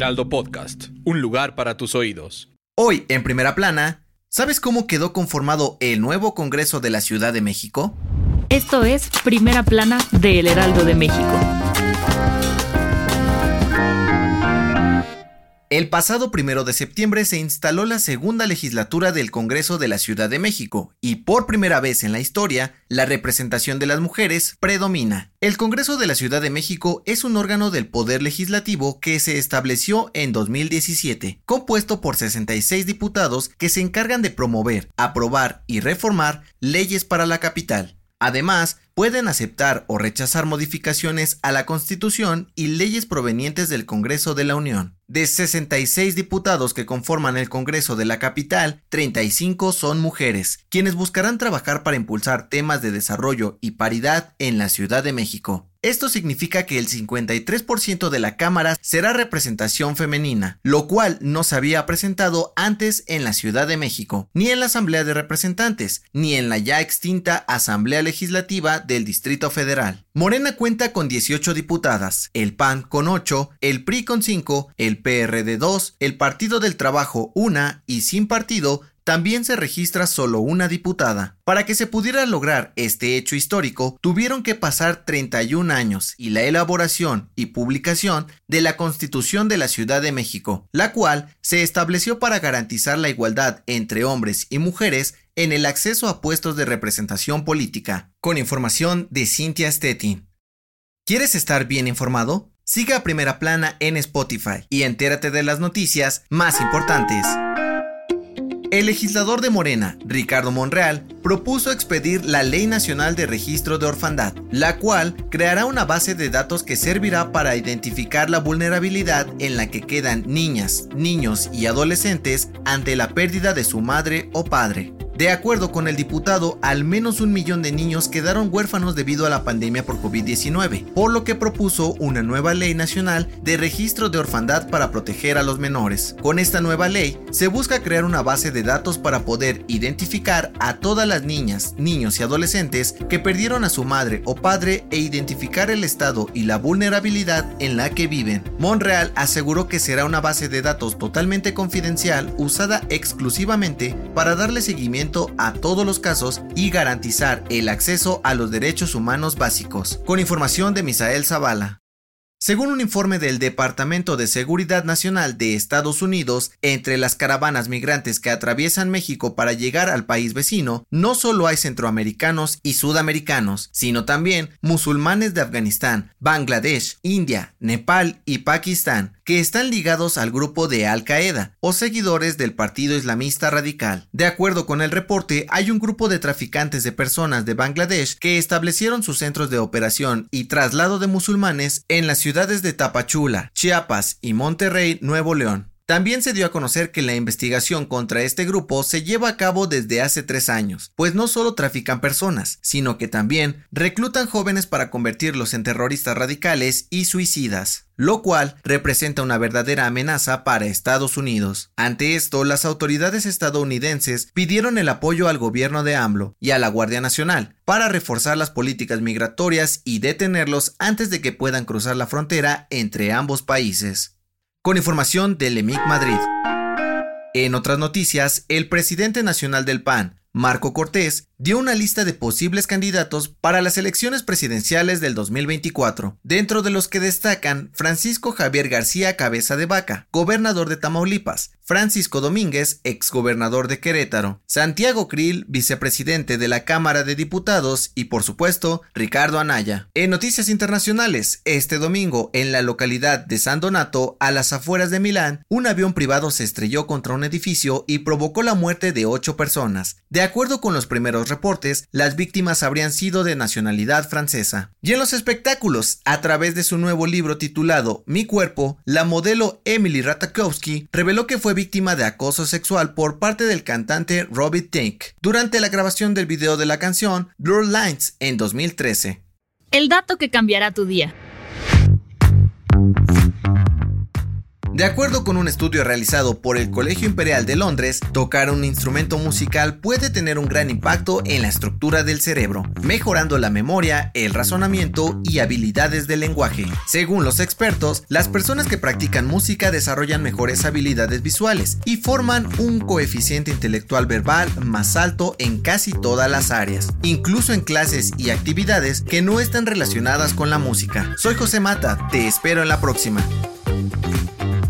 Heraldo Podcast, un lugar para tus oídos. Hoy, en primera plana, ¿sabes cómo quedó conformado el nuevo Congreso de la Ciudad de México? Esto es Primera Plana de El Heraldo de México. El pasado primero de septiembre se instaló la segunda legislatura del Congreso de la Ciudad de México y por primera vez en la historia, la representación de las mujeres predomina. El Congreso de la Ciudad de México es un órgano del Poder Legislativo que se estableció en 2017, compuesto por 66 diputados que se encargan de promover, aprobar y reformar leyes para la capital. Además, pueden aceptar o rechazar modificaciones a la Constitución y leyes provenientes del Congreso de la Unión. De 66 diputados que conforman el Congreso de la capital, 35 son mujeres, quienes buscarán trabajar para impulsar temas de desarrollo y paridad en la Ciudad de México. Esto significa que el 53% de la Cámara será representación femenina, lo cual no se había presentado antes en la Ciudad de México, ni en la Asamblea de Representantes, ni en la ya extinta Asamblea Legislativa del Distrito Federal. Morena cuenta con 18 diputadas, el PAN con 8, el PRI con 5, el PRD 2, el Partido del Trabajo 1 y sin partido también se registra solo una diputada. Para que se pudiera lograr este hecho histórico, tuvieron que pasar 31 años y la elaboración y publicación de la Constitución de la Ciudad de México, la cual se estableció para garantizar la igualdad entre hombres y mujeres en el acceso a puestos de representación política. Con información de Cynthia Stettin. ¿Quieres estar bien informado? Siga a Primera Plana en Spotify y entérate de las noticias más importantes. El legislador de Morena, Ricardo Monreal, propuso expedir la Ley Nacional de Registro de Orfandad, la cual creará una base de datos que servirá para identificar la vulnerabilidad en la que quedan niñas, niños y adolescentes ante la pérdida de su madre o padre. De acuerdo con el diputado, al menos un millón de niños quedaron huérfanos debido a la pandemia por COVID-19, por lo que propuso una nueva ley nacional de registro de orfandad para proteger a los menores. Con esta nueva ley, se busca crear una base de datos para poder identificar a todas las niñas, niños y adolescentes que perdieron a su madre o padre e identificar el estado y la vulnerabilidad en la que viven. Monreal aseguró que será una base de datos totalmente confidencial usada exclusivamente para darle seguimiento a todos los casos y garantizar el acceso a los derechos humanos básicos. Con información de Misael Zavala. Según un informe del Departamento de Seguridad Nacional de Estados Unidos, entre las caravanas migrantes que atraviesan México para llegar al país vecino, no solo hay centroamericanos y sudamericanos, sino también musulmanes de Afganistán, Bangladesh, India, Nepal y Pakistán, que están ligados al grupo de Al Qaeda o seguidores del Partido Islamista Radical. De acuerdo con el reporte, hay un grupo de traficantes de personas de Bangladesh que establecieron sus centros de operación y traslado de musulmanes en la ciudad ciudades de Tapachula, Chiapas y Monterrey, Nuevo León. También se dio a conocer que la investigación contra este grupo se lleva a cabo desde hace tres años, pues no solo trafican personas, sino que también reclutan jóvenes para convertirlos en terroristas radicales y suicidas, lo cual representa una verdadera amenaza para Estados Unidos. Ante esto, las autoridades estadounidenses pidieron el apoyo al gobierno de AMLO y a la Guardia Nacional para reforzar las políticas migratorias y detenerlos antes de que puedan cruzar la frontera entre ambos países con información del EMIC Madrid. En otras noticias, el presidente nacional del PAN, Marco Cortés, dio una lista de posibles candidatos para las elecciones presidenciales del 2024, dentro de los que destacan Francisco Javier García Cabeza de Vaca, gobernador de Tamaulipas, Francisco Domínguez, exgobernador de Querétaro, Santiago Krill, vicepresidente de la Cámara de Diputados y por supuesto Ricardo Anaya. En noticias internacionales, este domingo en la localidad de San Donato, a las afueras de Milán, un avión privado se estrelló contra un edificio y provocó la muerte de ocho personas. De acuerdo con los primeros reportes, las víctimas habrían sido de nacionalidad francesa. Y en los espectáculos, a través de su nuevo libro titulado Mi cuerpo, la modelo Emily Ratajkowski reveló que fue víctima de acoso sexual por parte del cantante Robbie Tink durante la grabación del video de la canción Blur Lines en 2013. El dato que cambiará tu día. De acuerdo con un estudio realizado por el Colegio Imperial de Londres, tocar un instrumento musical puede tener un gran impacto en la estructura del cerebro, mejorando la memoria, el razonamiento y habilidades del lenguaje. Según los expertos, las personas que practican música desarrollan mejores habilidades visuales y forman un coeficiente intelectual verbal más alto en casi todas las áreas, incluso en clases y actividades que no están relacionadas con la música. Soy José Mata, te espero en la próxima.